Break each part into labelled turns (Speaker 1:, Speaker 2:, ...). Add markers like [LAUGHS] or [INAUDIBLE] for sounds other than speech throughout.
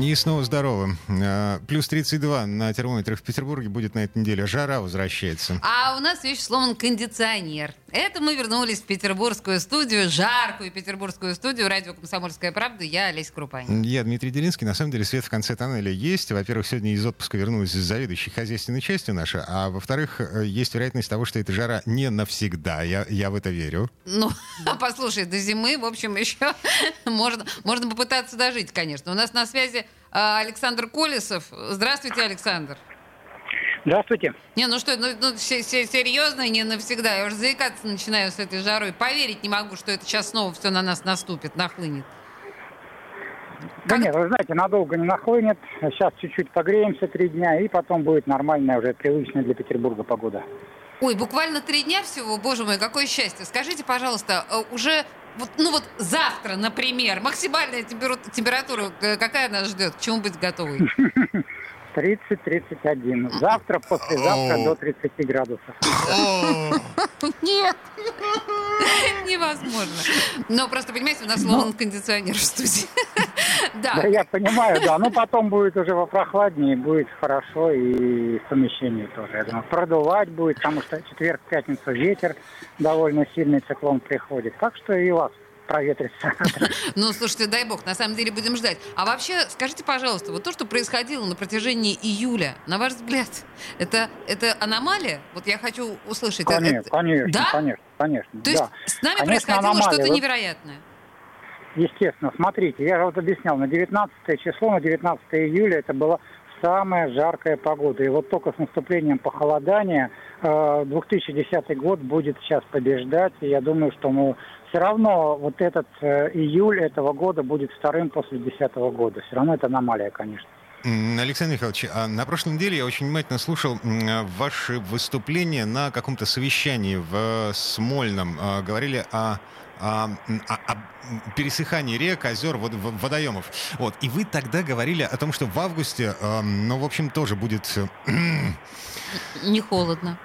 Speaker 1: И снова здорово. А, плюс 32 на термометрах в Петербурге будет на этой неделе. Жара возвращается.
Speaker 2: А у нас вещь сломан кондиционер. Это мы вернулись в петербургскую студию, жаркую петербургскую студию радио «Комсомольская правда». Я Олеся Крупанин.
Speaker 1: Я Дмитрий Делинский. На самом деле свет в конце тоннеля есть. Во-первых, сегодня из отпуска вернулась заведующей хозяйственной частью наша. А во-вторых, э, есть вероятность того, что эта жара не навсегда. Я, я в это верю.
Speaker 2: Ну, [LAUGHS] послушай, до зимы, в общем, [LAUGHS] еще можно, можно попытаться дожить, конечно. У нас на связи Александр Колесов. Здравствуйте, Александр.
Speaker 3: Здравствуйте.
Speaker 2: Не, ну что, ну, ну серьезно, не навсегда. Я уже заикаться начинаю с этой жарой. Поверить не могу, что это сейчас снова все на нас наступит, нахлынет.
Speaker 3: Да нет, вы знаете, надолго не нахлынет. Сейчас чуть-чуть погреемся три дня, и потом будет нормальная, уже привычная для Петербурга погода.
Speaker 2: Ой, буквально три дня всего, боже мой, какое счастье. Скажите, пожалуйста, э, уже вот, ну вот завтра, например, максимальная температура, какая нас ждет? К чему быть готовой? [LAUGHS]
Speaker 3: 30-31. Завтра, послезавтра до 30 градусов. [LAUGHS]
Speaker 2: Нет, [LAUGHS] невозможно. Но просто, понимаете, у нас сломан кондиционер в студии.
Speaker 3: Да. да, я понимаю, да. Но потом будет уже во прохладнее, будет хорошо и совмещение тоже. Я думаю, продувать будет, потому что четверг, пятница ветер, довольно сильный циклон приходит. Так что и у вас проветрится. [LAUGHS]
Speaker 2: Ну, слушайте, дай бог, на самом деле будем ждать. А вообще, скажите, пожалуйста, вот то, что происходило на протяжении июля, на ваш взгляд, это, это аномалия? Вот я хочу услышать.
Speaker 3: Конечно,
Speaker 2: это...
Speaker 3: конечно, да? конечно, конечно.
Speaker 2: То есть
Speaker 3: да.
Speaker 2: с нами конечно, происходило что-то невероятное?
Speaker 3: Естественно, смотрите, я же вот объяснял, на 19 число, на 19 июля это была самая жаркая погода. И вот только с наступлением похолодания 2010 э, год будет сейчас побеждать. И я думаю, что мы все равно вот этот э, июль этого года будет вторым после 2010 года. Все равно это аномалия, конечно.
Speaker 1: Александр Михайлович, а на прошлой неделе я очень внимательно слушал ваши выступления на каком-то совещании в Смольном. А, говорили о о, о пересыхании рек, озер, вод, водоемов. Вот. И вы тогда говорили о том, что в августе, э, ну, в общем, тоже будет... Э,
Speaker 2: Не холодно.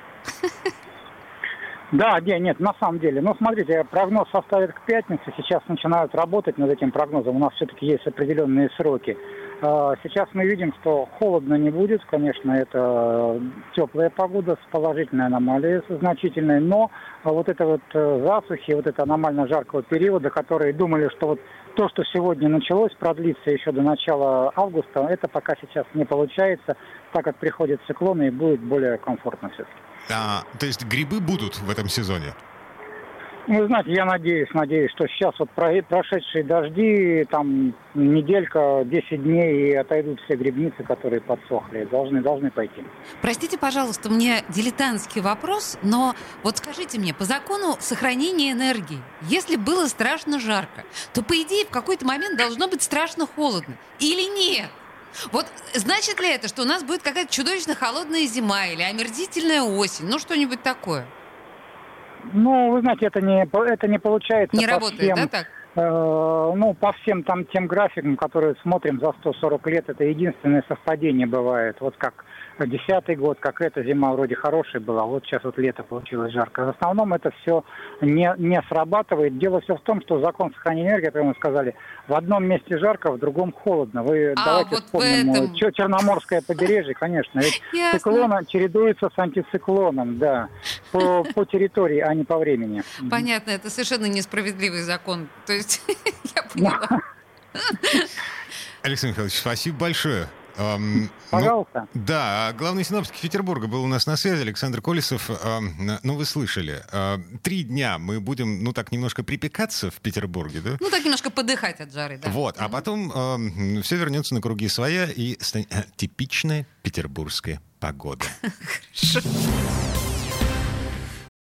Speaker 3: Да, нет, нет, на самом деле. Ну, смотрите, прогноз составит к пятнице. Сейчас начинают работать над этим прогнозом. У нас все-таки есть определенные сроки. А, сейчас мы видим, что холодно не будет. Конечно, это теплая погода с положительной аномалией значительной. Но вот это вот э, засухи, вот это аномально жаркого периода, которые думали, что вот то, что сегодня началось, продлится еще до начала августа, это пока сейчас не получается, так как приходят циклоны и будет более комфортно все-таки.
Speaker 1: А, то есть грибы будут в этом сезоне?
Speaker 3: Ну, знаете, я надеюсь, надеюсь, что сейчас вот прошедшие дожди, там неделька, 10 дней, и отойдут все грибницы, которые подсохли. Должны, должны пойти.
Speaker 2: Простите, пожалуйста, мне дилетантский вопрос, но вот скажите мне, по закону сохранения энергии, если было страшно жарко, то, по идее, в какой-то момент должно быть страшно холодно. Или нет? Вот значит ли это, что у нас будет какая-то чудовищно холодная зима или омерзительная осень? Ну, что-нибудь такое?
Speaker 3: Ну, вы знаете, это не, это не получается.
Speaker 2: Не работает, всем, да, так?
Speaker 3: Э, ну, по всем там тем графикам, которые смотрим за 140 лет, это единственное совпадение бывает. Вот как десятый год, как эта зима вроде хорошая была, вот сейчас вот лето получилось жарко. В основном это все не, не срабатывает. Дело все в том, что закон сохранения энергии, как мы сказали, в одном месте жарко, в другом холодно. Вы
Speaker 2: а,
Speaker 3: давайте
Speaker 2: вот
Speaker 3: вспомним
Speaker 2: этом...
Speaker 3: Черноморское побережье, конечно. Ведь циклон чередуется с антициклоном, да, по, по территории, а не по времени.
Speaker 2: Понятно, это совершенно несправедливый закон. То есть [LAUGHS] я поняла.
Speaker 1: Александр Михайлович, спасибо большое.
Speaker 3: Эм, Пожалуйста.
Speaker 1: Ну, да, главный синоптик Петербурга был у нас на связи, Александр Колесов. Ну, вы слышали, э, три дня мы будем, ну, так немножко припекаться в Петербурге, да?
Speaker 2: Ну, так немножко подыхать от жары, да.
Speaker 1: Вот, а потом э, все вернется на круги своя и станет э, типичная петербургская погода. [LAUGHS] Хорошо.